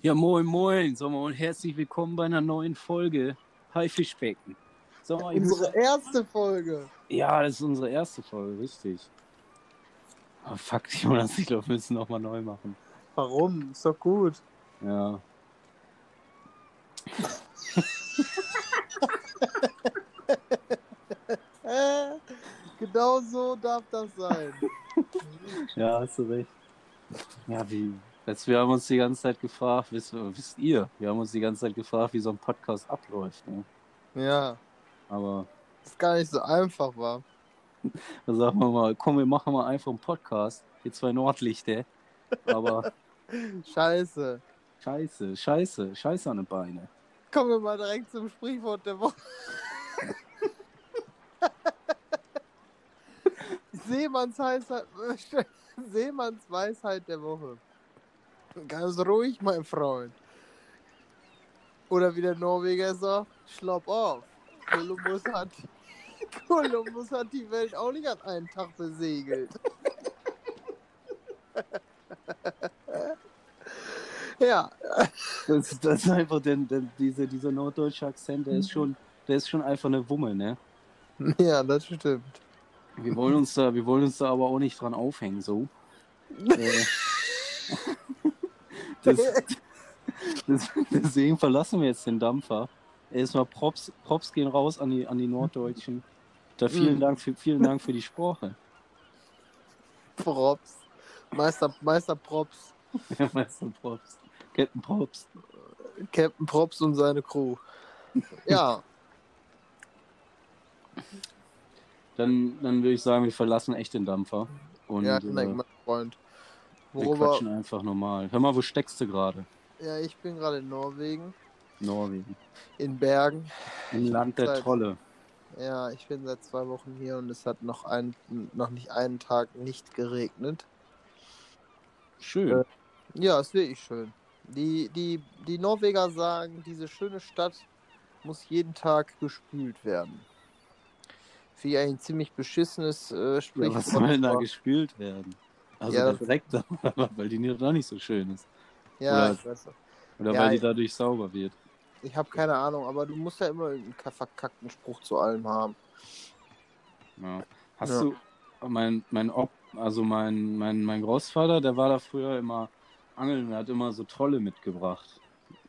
Ja, moin, moin, so, und herzlich willkommen bei einer neuen Folge Haifischbecken. So, Unsere erste Folge. Ja, das ist unsere erste Folge, richtig. Aber fuck, Jonas, ich glaube, wir müssen nochmal neu machen. Warum? Ist doch gut. Ja. Genau so darf das sein. Ja, hast du recht. Ja, wie? Jetzt, wir haben uns die ganze Zeit gefragt, wisst, wisst ihr, wir haben uns die ganze Zeit gefragt, wie so ein Podcast abläuft. Ne? Ja, Aber ist gar nicht so einfach, war. da sagen wir mal, komm, wir machen mal einfach einen Podcast. Die zwei Nordlichter. Aber Scheiße. scheiße, scheiße, scheiße an den Beine. Kommen wir mal direkt zum Sprichwort der Woche. Seemanns Weisheit, Seemanns Weisheit der Woche. Ganz ruhig, mein Freund. Oder wie der Norweger sagt, schlopp auf. Kolumbus hat, Kolumbus hat die Welt auch nicht an einem Tag besegelt. ja, Das, das ist einfach, denn, denn diese, dieser norddeutsche Akzent, der ist schon, der ist schon einfach eine Wumme, ne? ja, das stimmt. Wir wollen uns da, wir wollen uns da aber auch nicht dran aufhängen, so. Äh, das, das, deswegen verlassen wir jetzt den Dampfer. Erstmal Props, Props gehen raus an die, an die Norddeutschen. Da vielen Mhm. Dank für, vielen Dank für die Sprache. Props. Meister, Meister Props. Ja, Meister Props. Captain Props. Captain Props und seine Crew. Ja, Dann, dann würde ich sagen, wir verlassen echt den Dampfer. Und ja, äh, mein Freund. Wir Worüber, quatschen einfach normal. Hör mal, wo steckst du gerade? ja, ich bin gerade in Norwegen, Norwegen. in Bergen. Im Land der Zeit. Trolle. Ja, ich bin seit zwei Wochen hier und es hat noch, ein, noch nicht einen Tag nicht geregnet. Schön. Äh, Ja, ist wirklich schön. Die, die, die Norweger sagen, diese schöne Stadt muss jeden Tag gespült werden. Wie ein ziemlich beschissenes äh, Ja, Sprichwort. was soll denn da gespült werden? Also Ja, aber weil die doch nicht so schön ist. Ja, Oder- ich weiß. nicht. Oder Ja, weil die dadurch sauber wird. Ich habe keine Ahnung, aber du musst ja immer einen verkackten Spruch zu allem haben. Ja. Hast Ja. du, mein, mein Ob, also mein, mein, mein Großvater, der war da früher immer angeln und hat immer so Trolle mitgebracht.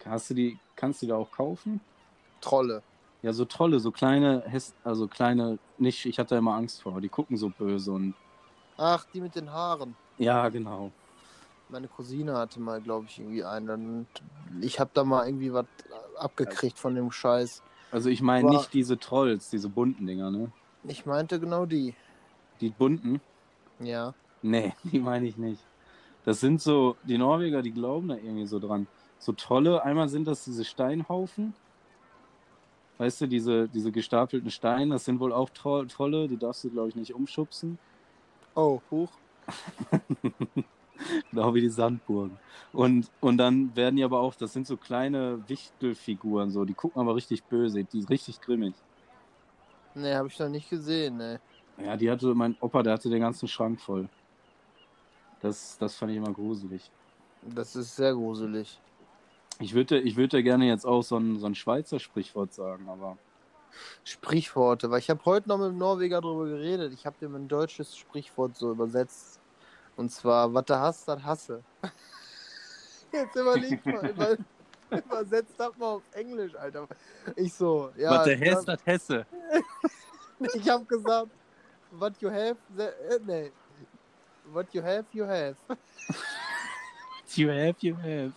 Hast du die, kannst du die da auch kaufen? Trolle. Ja, so Trolle, so kleine, also kleine, nicht, ich hatte immer Angst vor, die gucken so böse und. Ach, die mit den Haaren. Ja, genau. Meine Cousine hatte mal, glaube ich, irgendwie einen. Und ich habe da mal irgendwie was abgekriegt von dem Scheiß. Also ich meine nicht diese Trolls, diese bunten Dinger, ne? Ich meinte genau die. Die bunten, Ja. Nee, die meine ich nicht. Das sind so, die Norweger, die glauben da irgendwie so dran. So tolle, einmal sind das diese Steinhaufen. Weißt du, diese, diese gestapelten Steine, das sind wohl auch Tro Trolle, die darfst du, glaube ich, nicht umschubsen. Oh, hoch. Genau wie die Sandburgen. Und, und dann werden die aber auch, das sind so kleine Wichtelfiguren, so, die gucken aber richtig böse, die sind richtig grimmig. Nee, habe ich noch nicht gesehen, ne. Ja, die hatte, mein Opa, der hatte den ganzen Schrank voll. Das, das fand ich immer gruselig. Das ist sehr gruselig. Ich würde ich würde gerne jetzt auch so ein, so ein Schweizer Sprichwort sagen, aber Sprichworte, weil ich habe heute noch mit dem Norweger drüber geredet. Ich habe dem ein deutsches Sprichwort so übersetzt. Und zwar, was du hast, das hasse. Jetzt überlegt mal, über, übersetzt das mal auf Englisch, Alter. Ich so, ja. was der Hess, das Hesse. Ich habe gesagt, what you have, the, äh, nee. What you have, you have. You have, you have.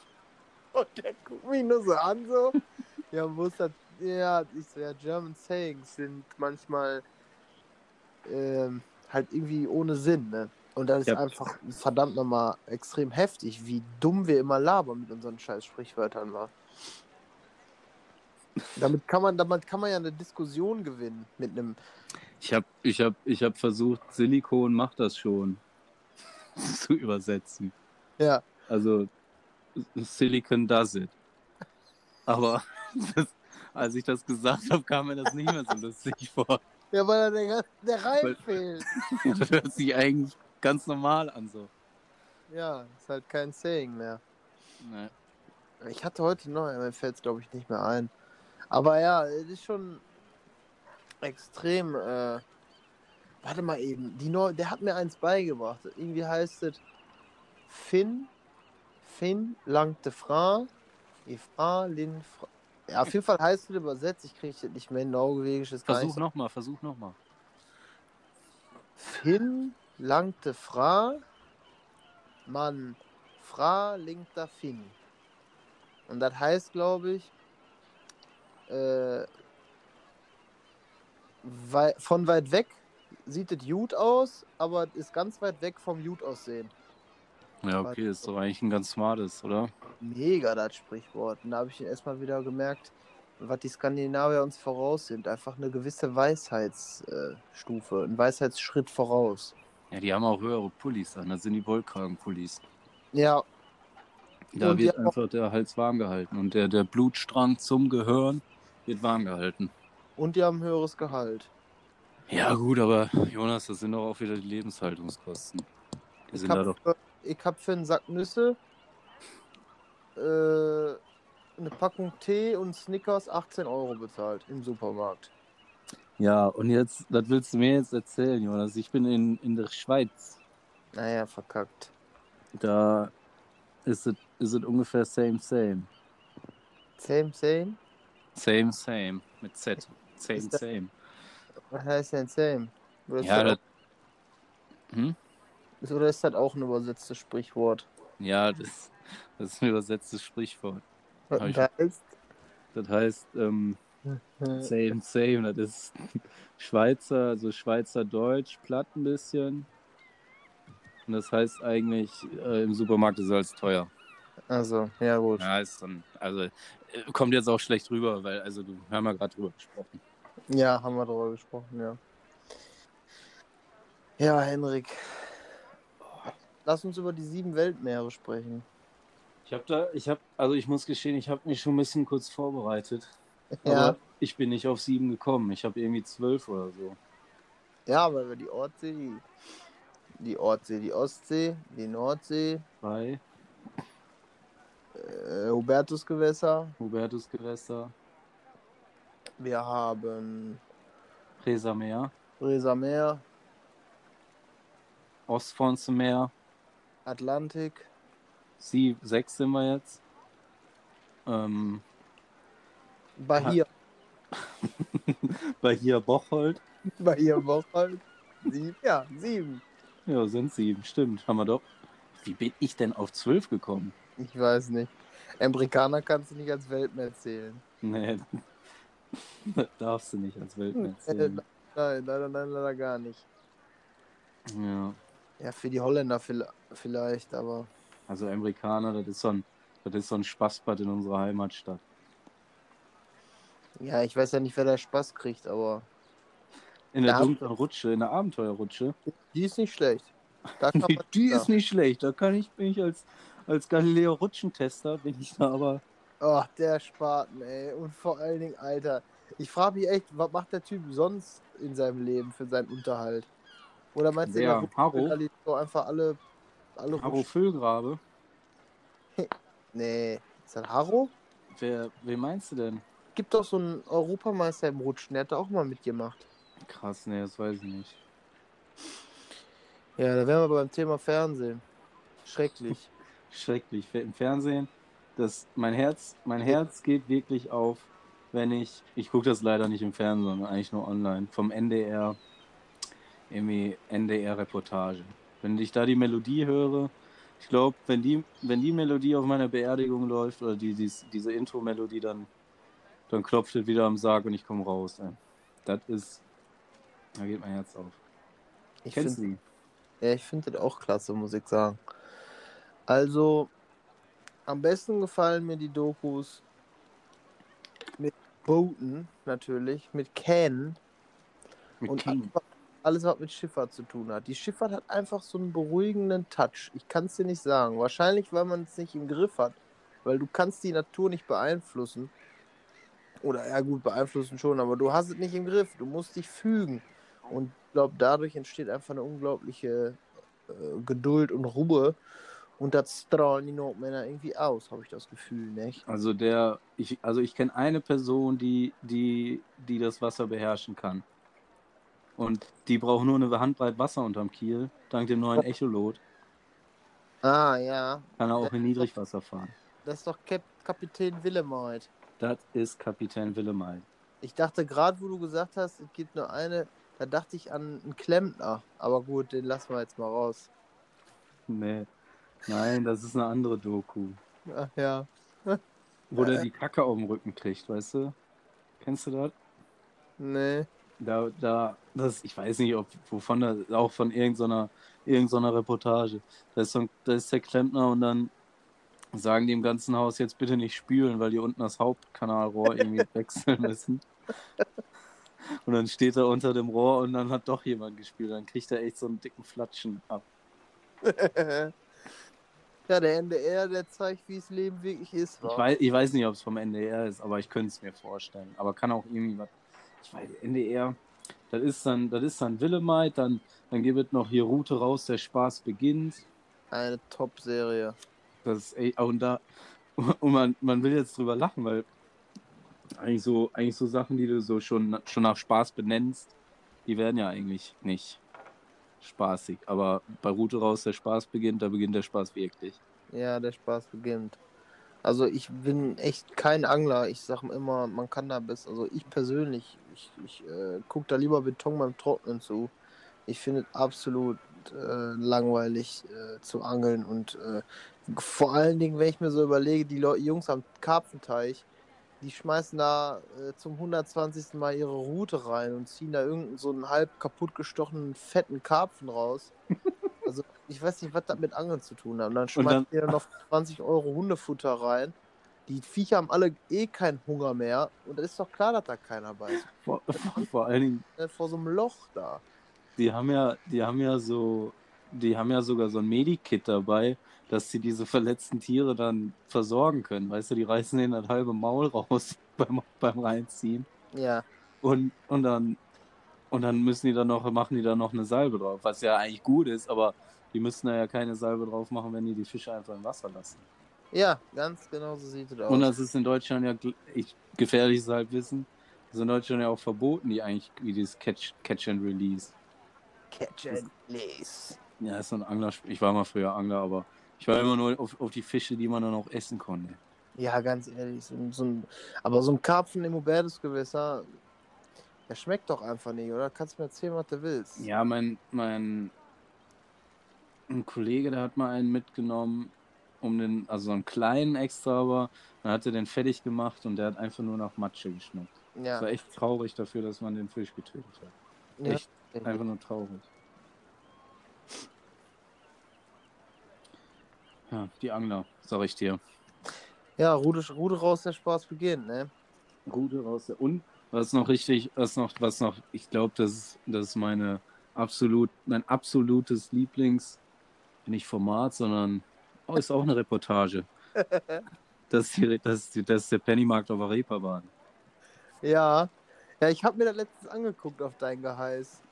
Und der guckt mich nur so an, so. Ja, wo ist das? Ja, ich so, ja, German Sayings sind manchmal ähm, halt irgendwie ohne Sinn, ne? Und das ist Ja. einfach verdammt nochmal extrem heftig, wie dumm wir immer labern mit unseren scheiß Sprichwörtern war. Damit kann man, damit kann man ja eine Diskussion gewinnen mit einem. Ich habe ich hab, ich hab versucht, Silikon macht das schon zu übersetzen. Ja, Also, Silicon does it. Aber das, als ich das gesagt habe, kam mir das nicht mehr so lustig vor. ja, weil der, der Reim Weil- fehlt. Das hört sich eigentlich ganz normal an so. Ja, ist halt kein Saying mehr. Ne. Ich hatte heute noch, mir fällt es glaube ich nicht mehr ein. Aber ja, es ist schon extrem. Äh, warte mal eben, die Neu der hat mir eins beigebracht. Irgendwie heißt es Finn, Finn langte Fra, Efra, Lin, Fra. Ja, auf jeden Fall heißt es übersetzt. Ich kriege nicht mehr in norwegisches. Versuch nochmal, versuch nochmal. Finn langte Fra, Mann, Fra linkter Finn. Und das heißt, glaube ich, äh, wei von weit weg sieht es gut aus, aber es ist ganz weit weg vom gut aussehen. Ja, okay, ist doch eigentlich ein ganz smartes, oder? Mega das Sprichwort. Und da habe ich erstmal wieder gemerkt, was die Skandinavier uns voraus sind. Einfach eine gewisse Weisheitsstufe, ein Weisheitsschritt voraus. Ja, die haben auch höhere Pullis an, das sind die Wollkragenpullis. Ja. Da Und wird einfach der Hals warm gehalten und der, der Blutstrang zum Gehirn wird warm gehalten. Und die haben ein höheres Gehalt. Ja, gut, aber Jonas, das sind doch auch wieder die Lebenshaltungskosten. Die Ich sind da doch. für, ich hab für einen Sack Nüsse äh, eine Packung Tee und Snickers 18 Euro bezahlt im Supermarkt. Ja, und jetzt, das willst du mir jetzt erzählen, Jonas. Ich bin in, in der Schweiz. Naja, verkackt. Da ist es ist es ungefähr same, same. Same, same? Same, same. Mit Z. Same, same. Was heißt denn same? Oder Ja, das, hm? Oder ist das auch ein übersetztes Sprichwort? ja das, das ist ein übersetztes Sprichwort. Ich- heißt? Das heißt, ähm, Äh, same, same. Das ist Schweizer, also Schweizerdeutsch, platt ein bisschen. Und das heißt eigentlich, äh, im Supermarkt ist alles teuer. Also, ja gut. Ja, ist dann, also, äh, kommt jetzt auch schlecht rüber, weil, also, du wir haben ja gerade drüber gesprochen. Ja, haben wir darüber gesprochen, ja. Ja, Henrik. Lass uns über die sieben Weltmeere sprechen. Ich habe da, ich habe, also ich muss gestehen, ich habe mich schon ein bisschen kurz vorbereitet. Ja, Aber ich bin nicht auf sieben gekommen. Ich habe irgendwie zwölf oder so. ja, aber über die Ordsee, die, die Ordsee, die Ostsee, die Nordsee, Bei äh, Hubertusgewässer. Hubertusgewässer, Wir haben Presameer, Bresameer, Ostfronzemeer, Atlantik, Sie, sechs sind wir jetzt. Ähm, Bahia, bei hier Bocholt. Bahia Bocholt. Sieben, ja, sieben. Ja, sind sieben, stimmt. Haben wir doch. Wie bin ich denn auf zwölf gekommen? Ich weiß nicht. Amerikaner kannst du nicht als Weltmeer zählen. Nee, das darfst du nicht als Weltmeer zählen. Nein, leider, nein, leider gar nicht. Ja, Ja, für die Holländer vielleicht, aber also Amerikaner, das ist so ein, das ist so ein Spaßbad in unserer Heimatstadt. ja, ich weiß ja nicht, wer da Spaß kriegt, aber In der dunklen Rutsche, in der Abenteuerrutsche. die ist nicht schlecht. Da kann Die, ja. ist nicht schlecht. Da kann ich, bin ich als, als Galileo Rutschentester, bin ich da aber. Ach, der Spaten, ey. Und vor allen Dingen, Alter. Ich frage mich echt, was macht der Typ sonst in seinem Leben für seinen Unterhalt? Oder meinst du, Wer? Harro? mit Galileo einfach alle, alle rutschen? Füllgrabe. Nee. Ist das Harro? Wer, wen meinst du denn? Gibt doch so einen Europameister im Rutschen, der hat da auch mal mitgemacht. Krass, nee, das weiß ich nicht. Ja, da wären wir beim Thema Fernsehen. Schrecklich. Schrecklich. Im Fernsehen, das, mein, Herz, mein Herz geht wirklich auf, wenn ich, ich gucke das leider nicht im Fernsehen, sondern eigentlich nur online, vom NDR, irgendwie NDR-Reportage. Wenn ich da die Melodie höre, ich glaube, wenn die, wenn die Melodie auf meiner Beerdigung läuft oder die, dies, diese Intro-Melodie, dann, dann klopft es wieder am Sarg und ich komme raus. Ey. Das ist, da geht mein Herz auf. Ich Kennst find, die? ja, ich finde das auch klasse, muss ich sagen. Also, am besten gefallen mir die Dokus mit Booten, natürlich, mit Kähnen Mit und King. einfach alles, was mit Schifffahrt zu tun hat. Die Schifffahrt hat einfach so einen beruhigenden Touch. Ich kann es dir nicht sagen. Wahrscheinlich, weil man es nicht im Griff hat. Weil du kannst die Natur nicht beeinflussen. Oder ja gut, beeinflussen schon, aber du hast es nicht im Griff. Du musst dich fügen. Und ich glaube, dadurch entsteht einfach eine unglaubliche äh, Geduld und Ruhe. Und das strahlen die Nordmänner irgendwie aus, habe ich das Gefühl, nicht? Also der, ich, also ich kenne eine Person, die, die, die das Wasser beherrschen kann. Und die braucht nur eine Handbreit Wasser unterm Kiel, dank dem neuen Echolot. Ah, ja. Kann er auch Ja, in Niedrigwasser fahren. Das ist doch Kap Kapitän Willemeit. Das ist Kapitän Willemeit. Ich dachte gerade, wo du gesagt hast, es gibt nur eine, da dachte ich an einen Klempner. Aber gut, den lassen wir jetzt mal raus. Nee. Nein, das ist eine andere Doku. Ach ja. Wo der die Kacke auf dem Rücken kriegt, weißt du? Kennst du das? Nee. Da, da, das, ich weiß nicht, ob wovon das, auch von irgendeiner, irgendeiner Reportage. Da ist, so ein, da ist der Klempner und dann sagen die im ganzen Haus jetzt bitte nicht spülen, weil die unten das Hauptkanalrohr irgendwie wechseln müssen. Und dann steht er unter dem Rohr und dann hat doch jemand gespielt. Dann kriegt er echt so einen dicken Flatschen ab. ja, der NDR, der zeigt, wie es Leben wirklich ist. Ich weiß, ich weiß nicht, ob es vom NDR ist, aber ich könnte es mir vorstellen. Aber kann auch irgendwie was. Ich weiß, NDR, das ist dann, das ist dann Willemeit, dann, dann gibt es noch hier Route raus, der Spaß beginnt. Eine Top-Serie. Das ist echt, und da, und man, man will jetzt drüber lachen, weil eigentlich so, eigentlich so Sachen, die du so schon, schon nach Spaß benennst, die werden ja eigentlich nicht spaßig. Aber bei Route raus, der Spaß beginnt, da beginnt der Spaß wirklich. Ja, der Spaß beginnt. Also ich bin echt kein Angler. Ich sage immer, man kann da bis. Also ich persönlich, ich, ich äh, gucke da lieber Beton beim Trocknen zu. Ich finde es absolut äh, langweilig äh, zu angeln und äh, vor allen Dingen, wenn ich mir so überlege, die Leu Jungs am Karpfenteich, die schmeißen da äh, zum 120. Mal ihre Route rein und ziehen da irgendeinen so einen halb kaputt gestochenen fetten Karpfen raus. Also ich weiß nicht, was das mit Angeln zu tun hat. Und dann schmeißen dann- die da noch 20 Euro Hundefutter rein. Die Viecher haben alle eh keinen Hunger mehr. Und es ist doch klar, dass da keiner bei ist. Vor, vor allen Dingen, Äh, Vor so einem Loch da. die haben ja, die haben ja so, die haben ja sogar so ein Medikit dabei, dass sie diese verletzten Tiere dann versorgen können. Weißt du, die reißen denen das halbe Maul raus beim, beim Reinziehen. Ja. Und, und dann und dann müssen die dann noch, machen die dann noch eine Salbe drauf, was ja eigentlich gut ist, aber die müssen da ja keine Salbe drauf machen, wenn die die Fische einfach im Wasser lassen. Ja, ganz genau so sieht es aus. Und das ist in Deutschland ja ich, gefährliches Halbwissen. Das ist in Deutschland ja auch verboten, die eigentlich wie dieses Catch, Catch and Release. Catch and Release. Ja, ist so ein Angler. Ich war mal früher Angler, aber ich war immer nur auf, auf die Fische, die man dann auch essen konnte. Ja, ganz ehrlich. So, so ein, aber so ein Karpfen im Hubertusgewässer, der schmeckt doch einfach nicht, oder? Kannst mir erzählen, was du willst. Ja, mein, mein ein Kollege, der hat mal einen mitgenommen, um den, also so einen kleinen extra, aber dann hat er den fertig gemacht und der hat einfach nur nach Matsche geschmeckt. Ja. Das war echt traurig dafür, dass man den Fisch getötet hat. ja. Echt einfach nur traurig. Ja, die Angler, sag ich dir. Ja, Rude, Rude raus, der Spaß beginnt, ne? Gute raus. Und was noch richtig, was noch, was noch, ich glaube, das ist, das ist meine absolut, mein absolutes Lieblings, nicht Format, sondern ist auch eine Reportage. Das ist, die, das, ist die, das ist der Pennymarkt auf der Reeperbahn. Ja. Ja, ich habe mir das letztens angeguckt auf dein Geheiß.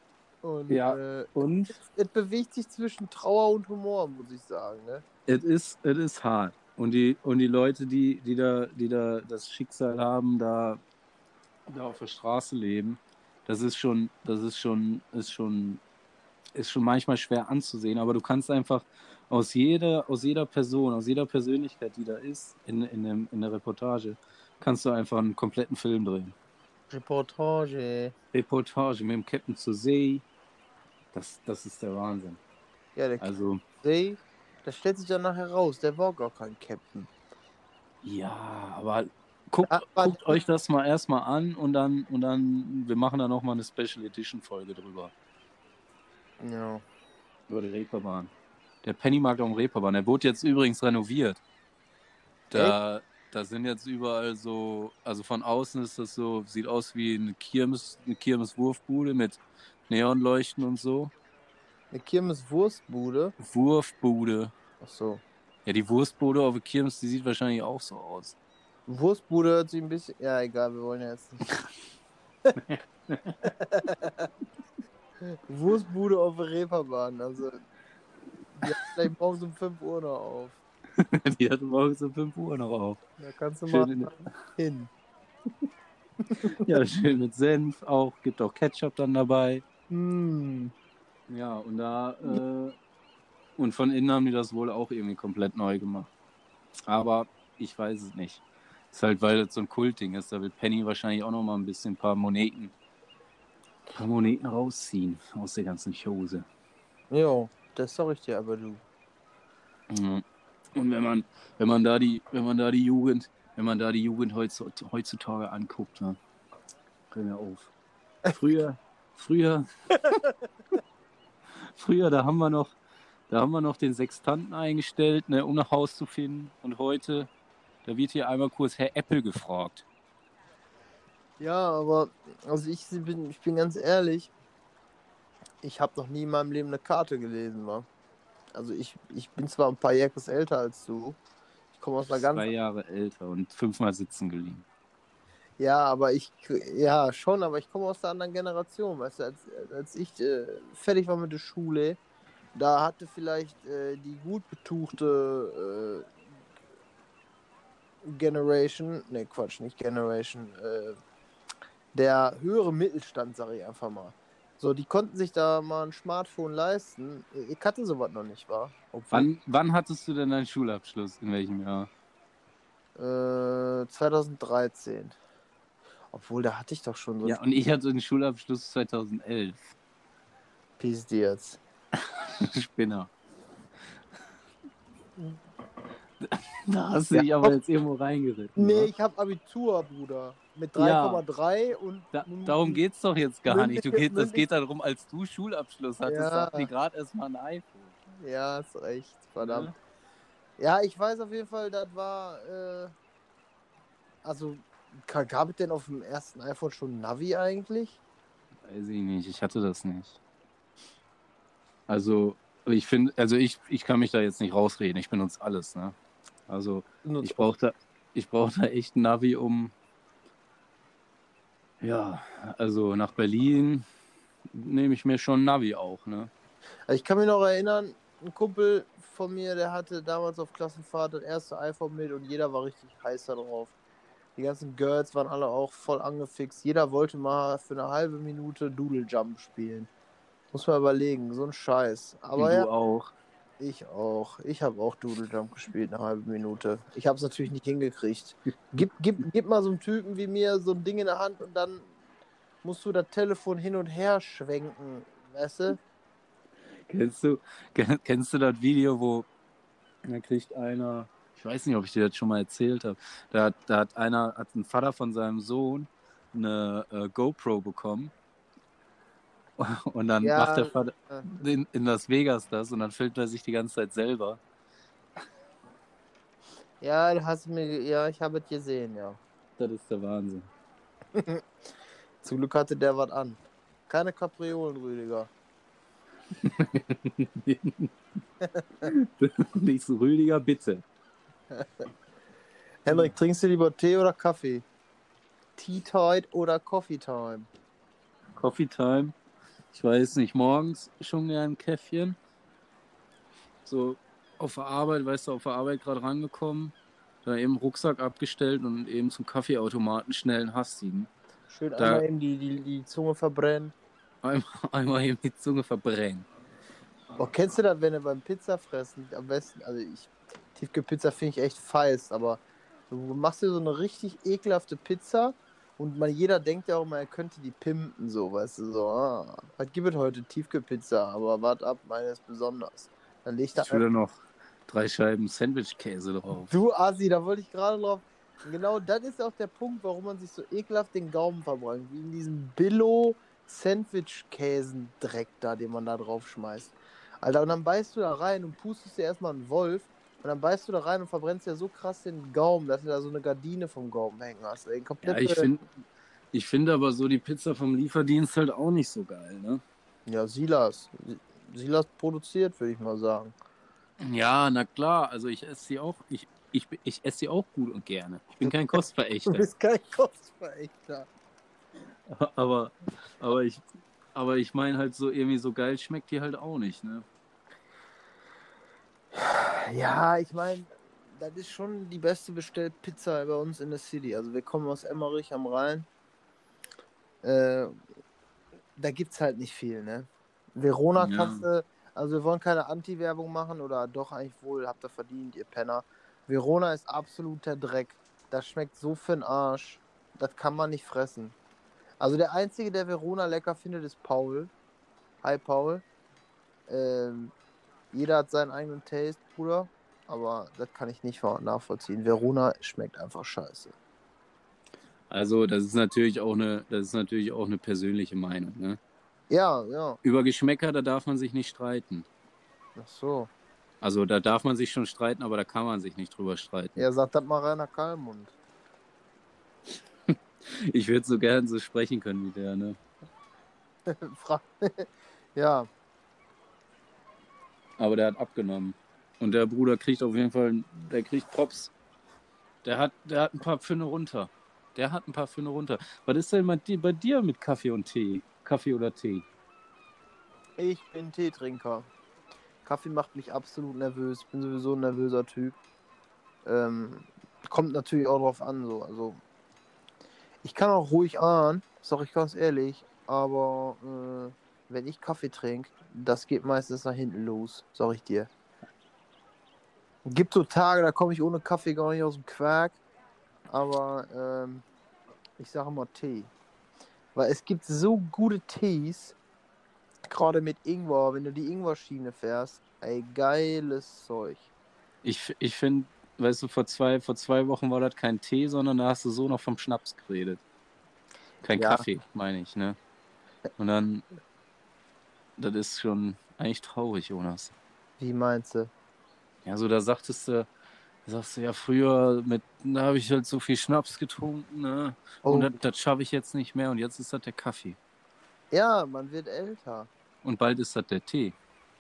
Und Ja. äh, Und es bewegt sich zwischen Trauer und Humor, muss ich sagen, ne? es ist, es ist hart. Und die, und die Leute, die, die da, die da das Schicksal haben, da, da auf der Straße leben, das ist schon, das ist schon, ist schon, ist schon manchmal schwer anzusehen. Aber du kannst einfach aus jeder, aus jeder Person, aus jeder Persönlichkeit, die da ist, in, in, dem, in der Reportage, kannst du einfach einen kompletten Film drehen. Reportage. Reportage mit dem Captain zur See, das, das ist der Wahnsinn. Ja, der Also, See, das stellt sich dann nachher raus, der war gar kein Captain. Ja, aber guckt, Aber- guckt euch das mal erstmal an und dann, und dann, wir machen da nochmal eine Special Edition Folge drüber. Ja. Über die Reeperbahn. Der Pennymarkt am Reeperbahn, der wurde jetzt übrigens renoviert. Da, da sind jetzt überall so, also von außen ist das so, sieht aus wie eine Kirmes, eine Kirmeswurfbude mit Neonleuchten und so. Eine Kirmes-Wurstbude. Wurfbude. Ach so. Ja, die Wurstbude auf der Kirmes, die sieht wahrscheinlich auch so aus. Wurstbude hört sich ein bisschen. Ja, egal, wir wollen ja jetzt nicht. Wurstbude auf der Reeperbahn. Also, Die vielleicht morgens um 5 Uhr noch auf. die hat morgens um 5 Uhr noch auf. Da kannst du Schön mal in- hin. Ja, schön mit Senf auch. Gibt auch Ketchup dann dabei. Hm. Ja, und da. Äh, und von innen haben die das wohl auch irgendwie komplett neu gemacht. Aber ich weiß es nicht. Ist halt, weil das so ein Kultding ist. Da will Penny wahrscheinlich auch noch mal ein bisschen ein paar Moneten, paar Moneten rausziehen aus der ganzen Chose. Jo, das sag ich dir aber du. Und wenn man, wenn man da die, wenn man da die Jugend, wenn man da die Jugend heutzu- heutzutage anguckt, ne, hör auf. Früher, früher, früher, da haben wir noch, da haben wir noch den Sextanten eingestellt, ne, um nach Haus zu finden. Und heute, da wird hier einmal kurz Herr Apple gefragt. Ja, aber also ich bin, ich bin ganz ehrlich, ich habe noch nie in meinem Leben eine Karte gelesen, wa? Also ich, ich bin zwar ein paar Jahre älter als du. Ich komme aus einer ganz. Zwei Jahre älter und fünfmal sitzen geliehen. Ja, aber ich ja schon, aber ich komme aus der anderen Generation, weißt du, als, als ich äh, fertig war mit der Schule, da hatte vielleicht äh, die gut betuchte äh, Generation, ne Quatsch, nicht Generation, äh, der höhere Mittelstand, sag ich einfach mal. So, die konnten sich da mal ein Smartphone leisten. Ich hatte sowas noch nicht, war. Wann, wann hattest du denn deinen Schulabschluss? In welchem Jahr? Äh, 2013. Obwohl, da hatte ich doch schon so Ja, und ich hatte den Schulabschluss 2011. Peace dir jetzt. Spinner. Da hast du Ja. dich aber jetzt irgendwo reingeritten. Nee, wa? ich habe Abitur, Bruder. Mit Ja. 3,3 und. Da, darum geht's doch jetzt gar nicht. Du geht, das geht darum, als du Schulabschluss hattest, Ja. hatten die gerade erstmal ein iPhone. Ja, ist recht, verdammt. Ja, ich weiß auf jeden Fall, das war. Äh, also, gab es denn auf dem ersten iPhone schon Navi eigentlich? Weiß ich nicht, ich hatte das nicht. Also, ich finde, also ich, ich kann mich da jetzt nicht rausreden, ich benutze alles, ne? Also, ich brauche da, ich brauch da echt ein Navi, um. Ja, also nach Berlin nehme ich mir schon Navi auch, ne? Also ich kann mich noch erinnern, ein Kumpel von mir, der hatte damals auf Klassenfahrt das erste iPhone mit und jeder war richtig heiß da drauf. Die ganzen Girls waren alle auch voll angefixt. Jeder wollte mal für eine halbe Minute Doodle Jump spielen. Muss man überlegen, so ein Scheiß. Aber Und ja, du auch. Ich auch. Ich habe auch Doodle Jump gespielt, eine halbe Minute. Ich habe es natürlich nicht hingekriegt. Gib, gib, gib mal so einen Typen wie mir so ein Ding in der Hand und dann musst du das Telefon hin und her schwenken. Weißt du? Kennst du, ken- kennst du das Video, wo da kriegt einer, ich weiß nicht, ob ich dir das schon mal erzählt habe, da, hat- da hat einer, hat ein Vater von seinem Sohn eine äh, GoPro bekommen und dann Ja, macht der Vater äh. in, in Las Vegas das und dann filmt er sich die ganze Zeit selber. Ja, du hast mir, ja, ich habe es gesehen, ja. Das ist der Wahnsinn. Zum Glück hatte der was an. Keine Kapriolen, Rüdiger. Nicht so Rüdiger, bitte. Henrik, trinkst du lieber Tee oder Kaffee? Tea Tide oder Coffee Time? Coffee Time. Ich weiß nicht, morgens schon gern ein Käffchen. So auf der Arbeit, weißt du, auf der Arbeit gerade rangekommen, da eben Rucksack abgestellt und eben zum Kaffeeautomaten schnell einen Hastigen. Schön Da- einmal eben die, die, die Zunge verbrennen. Einmal, einmal eben die Zunge verbrennen. Oh, kennst du das, wenn du beim Pizza fressen am besten, also ich, Tiefkühlpizza finde ich echt feist, aber du machst dir so eine richtig ekelhafte Pizza und man, jeder denkt ja auch immer, er könnte die pimpen, so, weißt du, so, ah, was gibt es heute? Tiefkühlpizza, aber wart ab, meine ist besonders. Dann leg da Ich will da noch drei Scheiben Sandwich-Käse drauf. Du Assi, da wollte ich gerade drauf. Genau das ist auch der Punkt, warum man sich so ekelhaft den Gaumen verbrennt. Wie in diesem Billo Sandwich-Käsendreck da, den man da drauf schmeißt. Alter, und dann beißt du da rein und pustest dir erstmal einen Wolf. Und dann beißt du da rein und verbrennst dir so krass den Gaumen, dass du da so eine Gardine vom Gaumen hängen hast. Ey, Ja, komplett ich finde ich find aber so die Pizza vom Lieferdienst halt auch nicht so geil, ne? Ja, Silas. Silas produziert, würde ich mal sagen. Ja, na klar, also ich esse sie auch, ich, ich, ich esse sie auch gut und gerne. Ich bin kein Du Kostverächter. bist kein Kostverächter. aber, aber ich, aber ich meine halt so irgendwie so geil schmeckt die halt auch nicht, ne? Ja, ich meine, das ist schon die beste bestellte Pizza bei uns in der City. Also wir kommen aus Emmerich am Rhein. Äh, da gibt's halt nicht viel, ne? Verona Ja. kannst du, also wir wollen keine Anti-Werbung machen oder doch eigentlich wohl, habt ihr verdient, ihr Penner. Verona ist absoluter Dreck. Das schmeckt so für den Arsch. Das kann man nicht fressen. Also der Einzige, der Verona lecker findet, ist Paul. Hi Paul. Ähm, jeder hat seinen eigenen Taste, Bruder. Aber das kann ich nicht nachvollziehen. Verona schmeckt einfach scheiße. Also, das ist natürlich auch eine, das ist natürlich auch eine persönliche Meinung. Ne? Ja, ja. Über Geschmäcker, da darf man sich nicht streiten. Ach so. Also, da darf man sich schon streiten, aber da kann man sich nicht drüber streiten. Ja, sagt das mal Rainer Kalmund. Ich würde so gern so sprechen können wie der, ne? Ja, Aber der hat abgenommen. Und der Bruder kriegt auf jeden Fall, der kriegt Props. Der hat, der hat ein paar Pfünne runter. Der hat ein paar Pfünne runter. Was ist denn bei dir, mit Kaffee und Tee? Kaffee oder Tee? ich bin Teetrinker. Kaffee macht mich absolut nervös. Bin sowieso ein nervöser Typ. Ähm, kommt natürlich auch drauf an, so. Also, ich kann auch ruhig ahnen, sag ich ganz ehrlich, aber äh, wenn ich Kaffee trinke, das geht meistens nach hinten los, sag ich dir. Gibt so Tage, da komme ich ohne Kaffee gar nicht aus dem Quark, aber ähm, ich sage immer Tee. Weil es gibt so gute Tees, gerade mit Ingwer, wenn du die Ingwer-Schiene fährst, ey, geiles Zeug. Ich, ich finde, weißt du, vor zwei, vor zwei Wochen war das kein Tee, sondern da hast du so noch vom Schnaps geredet. Kein Ja. Kaffee, meine ich, ne? Und dann, das ist schon eigentlich traurig, Jonas. Wie meinst du? Ja, so da sagtest du, sagst du ja früher mit, da habe ich halt so viel Schnaps getrunken, ne? Oh, Und das, das schaffe ich jetzt nicht mehr und jetzt ist das der Kaffee. ja, man wird älter. Und bald ist das der Tee.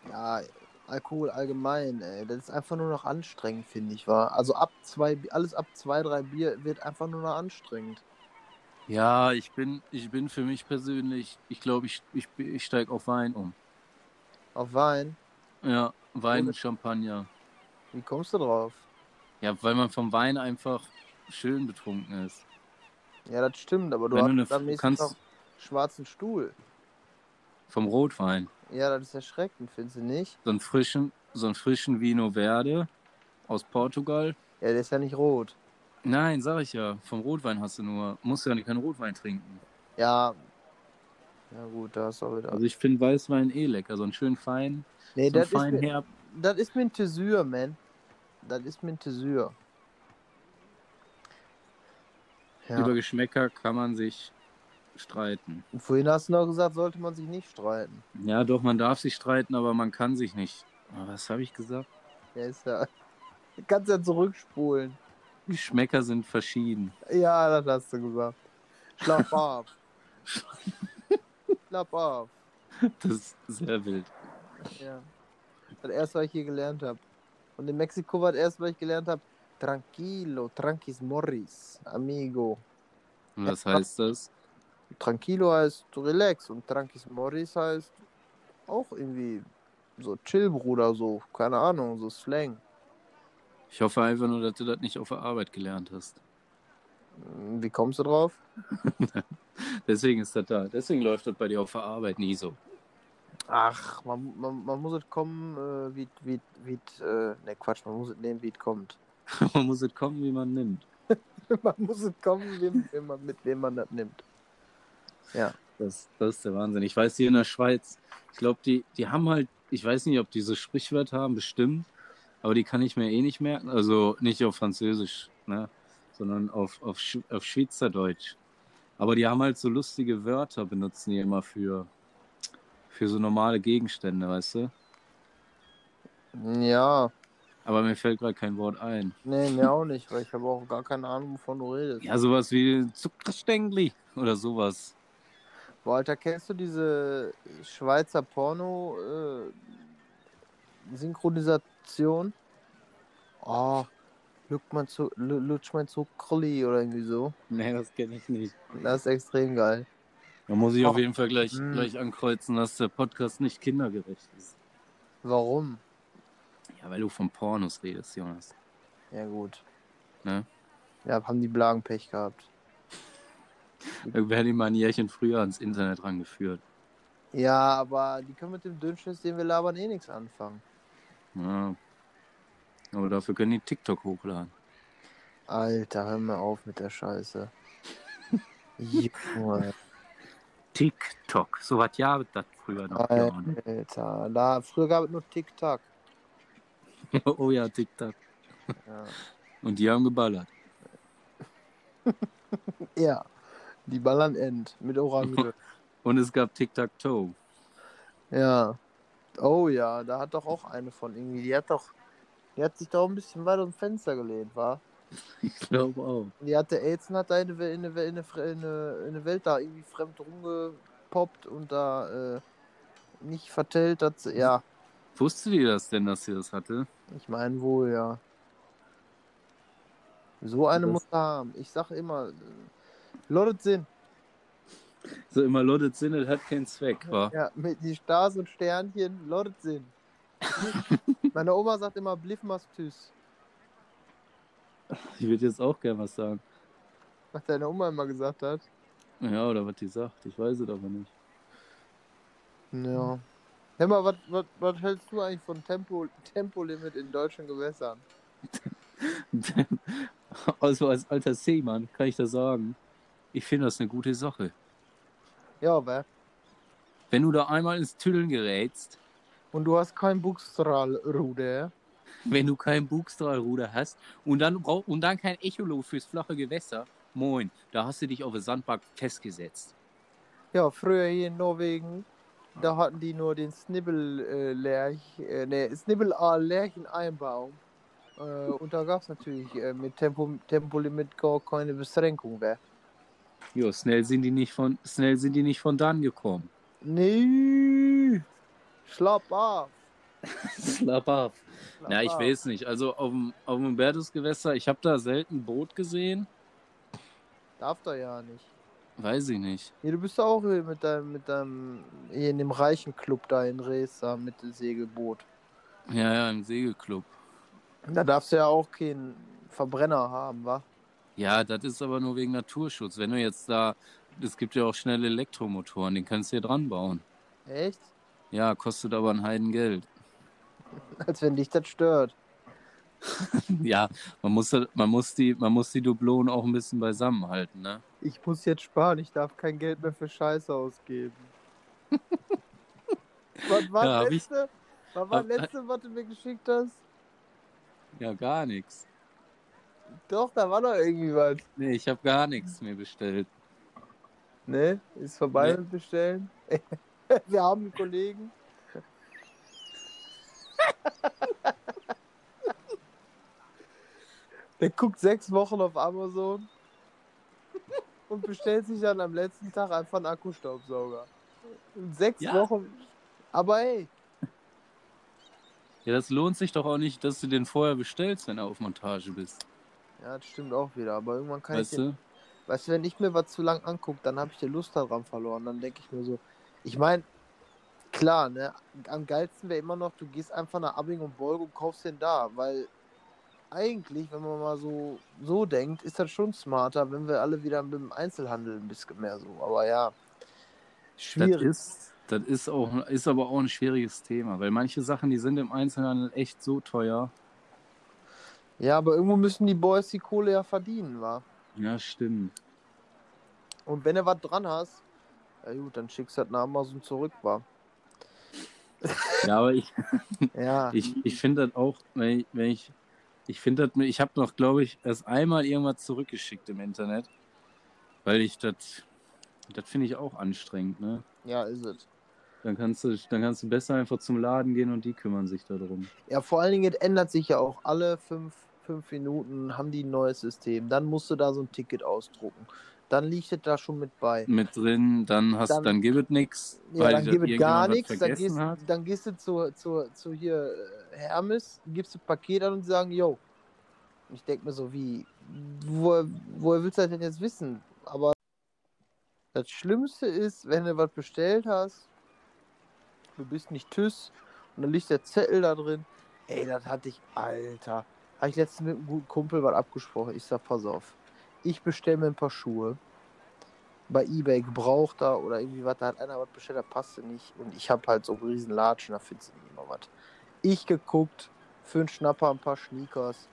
Ja, Alkohol allgemein, ey. Das ist einfach nur noch anstrengend, finde ich, war. Also ab zwei, alles ab zwei, drei Bier wird einfach nur noch anstrengend. Ja, ich bin, ich bin für mich persönlich, ich glaube, ich, ich, ich steige auf Wein um. Auf Wein. Ja, Wein und Champagner. Wie kommst du drauf? Ja, weil man vom Wein einfach schön betrunken ist. Ja, das stimmt, aber du Wenn hast du eine- am nächsten kannst- Tag schwarzen Stuhl. Vom Rotwein. Ja, das ist erschreckend, findest du nicht? So einen frischen, so einen frischen Vino Verde aus Portugal. Ja, der ist ja nicht rot. Nein, sag ich ja. Vom Rotwein hast du nur. Musst du ja keinen Rotwein trinken. Ja. Ja gut, da du auch wieder. Also ich finde Weißwein eh lecker. So einen schönen fein, nee, so das ist, fein mir, herb. das ist mir ein Tesür, man. Das ist mir ein Tesür. Ja. Über Geschmäcker kann man sich streiten. Und vorhin hast du noch gesagt, sollte man sich nicht streiten. Ja, doch, man darf sich streiten, aber man kann sich nicht. Was habe ich gesagt? Ja, ist ja. Du kannst ja zurückspulen. Geschmäcker sind verschieden. Ja, das hast du gesagt. Schlaf ab. Schlaf ab. Das ist sehr wild. Ja. Das erste, was ich hier gelernt habe. Und in Mexiko war das erste, was ich gelernt habe. Tranquilo, tranquis morris, amigo. Und was heißt das? Tranquilo heißt relax und tranquis morris heißt auch irgendwie so chill, Bruder, so. Keine Ahnung, so Slang. Ich hoffe einfach nur, dass du das nicht auf der Arbeit gelernt hast. Wie kommst du drauf? Deswegen ist das da. Deswegen läuft das bei dir auf der Arbeit nie so. Ach, man, man, man muss es kommen, äh, wie, wie, wie, äh, ne Quatsch, man muss es nehmen, wie es kommt. man muss es kommen, wie man nimmt. man muss es kommen, wem, wem man, mit wem man das nimmt. Ja. Das, das ist der Wahnsinn. Ich weiß, hier in der Schweiz, ich glaube, die, die haben halt, ich weiß nicht, ob die so Sprichwörter haben, bestimmt, aber die kann ich mir eh nicht merken. Also nicht auf Französisch, ne? sondern auf, auf, Sch- auf Schweizerdeutsch. Aber die haben halt so lustige Wörter, benutzen die immer für, für so normale Gegenstände, weißt du? Ja, Aber mir fällt gerade kein Wort ein. nee, mir auch nicht, weil ich habe auch gar keine Ahnung, wovon du redest. Ja, sowas wie Zuckerstängli oder sowas. Boah, Alter, kennst du diese Schweizer Porno-Synchronisation? oh, lutsch mein, Zu lu- lutsch mein Zuckerli oder irgendwie so. Nee, das kenne ich nicht. Das ist extrem geil. Da muss ich auf Ach. jeden Fall gleich, Mm. gleich ankreuzen, dass der Podcast nicht kindergerecht ist. Warum? Ja, weil du von Pornos redest, Jonas. Ja, gut. Ne? Ja, haben die Blagen Pech gehabt. Da werden die mal ein Jährchen früher ans Internet rangeführt. Ja, aber die können mit dem Dünnschiss, den wir labern, eh nichts anfangen. Ja. Aber dafür können die TikTok hochladen. Alter, hör mal auf mit der Scheiße. Junge. TikTok. So was ja das früher noch. Alter, da, früher gab es nur Tic-Tac. oh ja, TikTok. Ja. Und die haben geballert. ja, die ballern End mit Orange. Und es gab Tic-Tac-Toe. ja. Oh ja, da hat doch auch eine von irgendwie, die hat doch, die hat sich doch ein bisschen weiter dem Fenster gelehnt, war. Ich glaube auch. Die hatte AIDS und hat da in eine, in eine, in eine, in eine, in eine Welt da irgendwie fremd rumgepoppt und da äh, nicht vertellt, dass ja, Wusste die das denn, dass sie das hatte? ich meine wohl, ja. So eine Das- muss haben. Ich sag immer, äh, Lottet Sinn. So immer lottet Sinn, das hat keinen Zweck, wa? Ja, mit die Stars und Sternchen, Lottet Sinn. Meine Oma sagt immer, bliff mas tüs. Ich würde jetzt auch gern was sagen. Was deine Oma immer gesagt hat. Ja, oder was die sagt. Ich weiß es aber nicht. Ja. Hör mal, was, was, was hältst du eigentlich von Tempo, Tempolimit in deutschen Gewässern? also als alter Seemann kann ich da sagen, ich finde das eine gute Sache. Ja, wer? Wenn du da einmal ins Tüdeln gerätst, Und du hast kein Buchstrahlruder. wenn du kein Bugstrahlruder hast und dann, und dann kein Echolot fürs flache Gewässer, moin, da hast du dich auf der Sandbank festgesetzt. Ja, früher hier in Norwegen, da hatten die nur den Snibbel, äh, äh, ne, Snibbel Lerchen Einbaum. Äh, und da gab es natürlich äh, mit Tempo, Tempolimit gar keine Beschränkung mehr. Jo, schnell sind die nicht von, schnell sind die nicht von dann gekommen. Nee, schlapp ab. Slapp ab. Schlapp Ja, ich ab. weiß nicht. Also auf dem, auf dem ich habe da selten Boot gesehen. Darf da ja nicht. Weiß ich nicht. Ja, du bist auch mit deinem, mit deinem, hier in dem reichen Club da in Resa mit dem Segelboot. Ja, ja, im Segelclub. Da darfst du ja auch keinen Verbrenner haben, wa? Ja, das ist aber nur wegen Naturschutz. Wenn du jetzt da, es gibt ja auch schnelle Elektromotoren, den kannst du hier dran bauen. Echt? Ja, kostet aber ein Heidengeld. Als wenn dich das stört. Ja, man muss, da- man muss die, man muss die Dublonen auch ein bisschen beisammen halten, ne? Ich muss jetzt sparen, ich darf kein Geld mehr für Scheiße ausgeben. was war Ja, das ich- letzte? Was war hab- das letzte, was du mir geschickt hast? Ja, gar nichts. Doch, da war doch irgendwie was. Nee, ich habe gar nichts mir bestellt. Ne? Ist vorbei Nee. mit Bestellen. Wir haben einen Kollegen. Der guckt sechs Wochen auf Amazon und bestellt sich dann am letzten Tag einfach einen Akkustaubsauger. Und sechs Ja. Wochen. Aber hey, Ja, das lohnt sich doch auch nicht, dass du den vorher bestellst, wenn du auf Montage bist. Ja, das stimmt auch wieder. Aber irgendwann kann Weißt ich den, du? Weißt du, wenn ich mir was zu lang angucke, dann habe ich die Lust daran verloren. Dann denke ich mir so, ich meine, klar, ne, am geilsten wäre immer noch, du gehst einfach nach Abing und Bolg und kaufst den da, weil eigentlich, wenn man mal so, so denkt, ist das schon smarter, wenn wir alle wieder mit dem Einzelhandel ein bisschen mehr so. Aber ja, Das schwierig. ist, das ist auch, ist aber auch ein schwieriges Thema, weil manche Sachen, die sind im Einzelhandel echt so teuer. Ja, aber irgendwo müssen die Boys die Kohle ja verdienen, wa? Ja, stimmt. Und wenn du was dran hast, ja gut, dann schickst du das nach Amazon zurück, wa? Ja, aber ich, Ja. ich, ich finde das auch, wenn ich, wenn ich, ich finde das, ich habe noch, glaube ich, erst einmal irgendwas zurückgeschickt im Internet, weil ich das, das finde ich auch anstrengend, ne? Ja, ist es. Dann kannst du, dann kannst du besser einfach zum Laden gehen und die kümmern sich darum. Ja, vor allen Dingen ändert sich ja auch alle fünf, fünf Minuten haben die ein neues System. Dann musst du da so ein Ticket ausdrucken. Dann liegt es da schon mit bei. Mit drin, dann hast, Dann- dann, gibt es nichts, Ja, dann da gibt es gar nichts. Dann gehst, hat. dann gehst du zu, zu, zu hier äh, Hermes, gibst das Paket an und sagen, yo. Ich denke mir so, wie, wo, woher willst du das denn jetzt wissen? Aber das Schlimmste ist, wenn du was bestellt hast, du bist nicht TÜS und dann liegt der Zettel da drin. Ey, das hatte ich, Alter. Habe ich letztens mit einem guten Kumpel was abgesprochen. Ich sag, pass auf. Ich bestelle mir ein paar Schuhe. Bei Ebay gebrauchter oder irgendwie was. Da hat einer was bestellt, da passte nicht. Und ich habe halt so einen riesen Latschen, da findest du nicht immer was. Ich geguckt, für einen Schnapper ein paar Sneakers.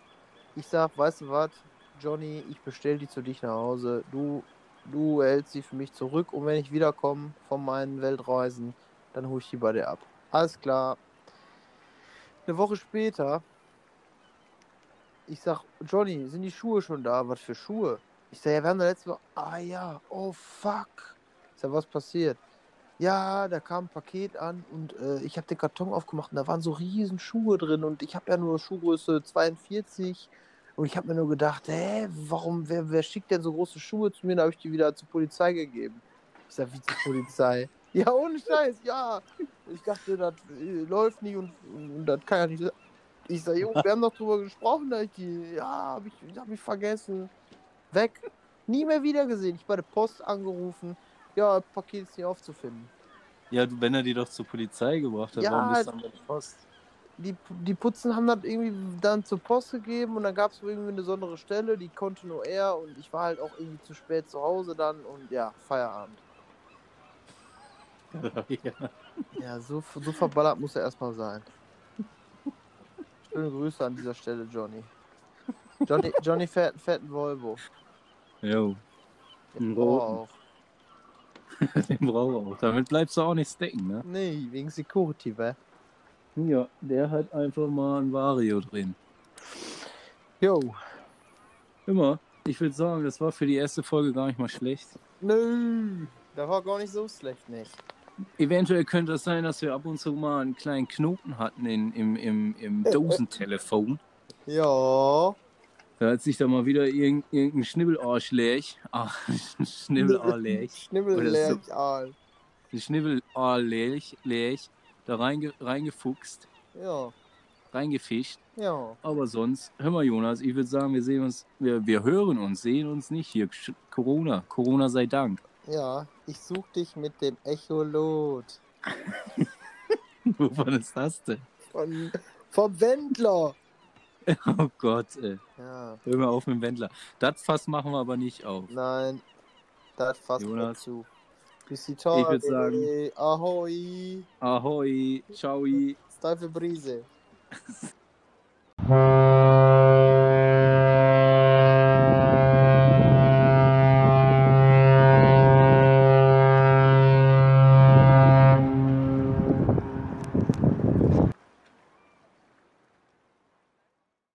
Ich sag, weißt du was, Johnny, ich bestell die zu dich nach Hause. Du, du hältst sie für mich zurück und wenn ich wiederkomme von meinen Weltreisen, dann hole ich die bei dir ab. Alles klar. Eine Woche später, ich sag, Johnny, sind die Schuhe schon da? Was für Schuhe? Ich sag, ja, wir haben da letzte Woche. Ah ja, oh fuck. Ich sag, was passiert? Ja, da kam ein Paket an und äh, ich habe den Karton aufgemacht und da waren so riesen Schuhe drin und ich habe ja nur Schuhgröße 42 und ich habe mir nur gedacht, hä, warum, wer, wer schickt denn so große Schuhe zu mir? Da habe ich die wieder zur Polizei gegeben. Ich sag, wie zur Polizei? ja, ohne Scheiß, ja. Ich dachte, das äh, läuft nicht und, und, das kann ja nicht. Ich sag, Jungs, wir haben doch drüber gesprochen, da ich die, ja, habe ich, hab ich vergessen. Weg. Nie mehr wieder gesehen. Ich bei der Post angerufen ja, Paket ist nicht aufzufinden. Ja, wenn er die doch zur Polizei gebracht hat, Ja, warum bist du an der Post? Die, die Putzen haben das irgendwie dann zur Post gegeben und dann gab es irgendwie eine besondere Stelle, die konnte nur er und ich war halt auch irgendwie zu spät zu Hause dann und ja, Feierabend. ja. Ja, so, so verballert muss er erstmal sein. Schöne Grüße an dieser Stelle, Johnny. Johnny, Johnny fährt, einen Volvo. Jo, oh, roten. auch. den braucht auch. Damit bleibst du auch nicht stecken, ne? Nee, wegen Security, wa? Ja, der hat einfach mal ein Vario drin. Jo. Immer. Ich würde sagen, das war für die erste Folge gar nicht mal schlecht. Nö. Das war gar nicht so schlecht, nicht. Eventuell könnte es sein, dass wir ab und zu mal einen kleinen Knoten hatten in, im, im, im Dosentelefon. Ja. Da hat sich da mal wieder irgend, irgendein Schnibbelarsch lech. Ach, Schnibbelarsch lech. Schnibbel Oder leer, so. Aal. Ein Schnibbelarsch lech, lech. Da reinge, reingefuchst, Ja. reingefischt. Ja. Aber sonst, hör mal, Jonas, ich würde sagen, wir sehen uns, wir, wir hören uns, sehen uns nicht hier. Corona, Corona sei Dank. Ja, ich such dich mit dem Echolot. Wovon ist das denn? Von, vom Wendler. Oh Gott, ey. Ja, Hör mal auf mit dem Wendler. Das Fass machen wir aber nicht auf. nein. Das fasst mir Jonas, zu. Bis die Tage. würd sagen- Ahoi. Ahoi, ciao. Steife Brise.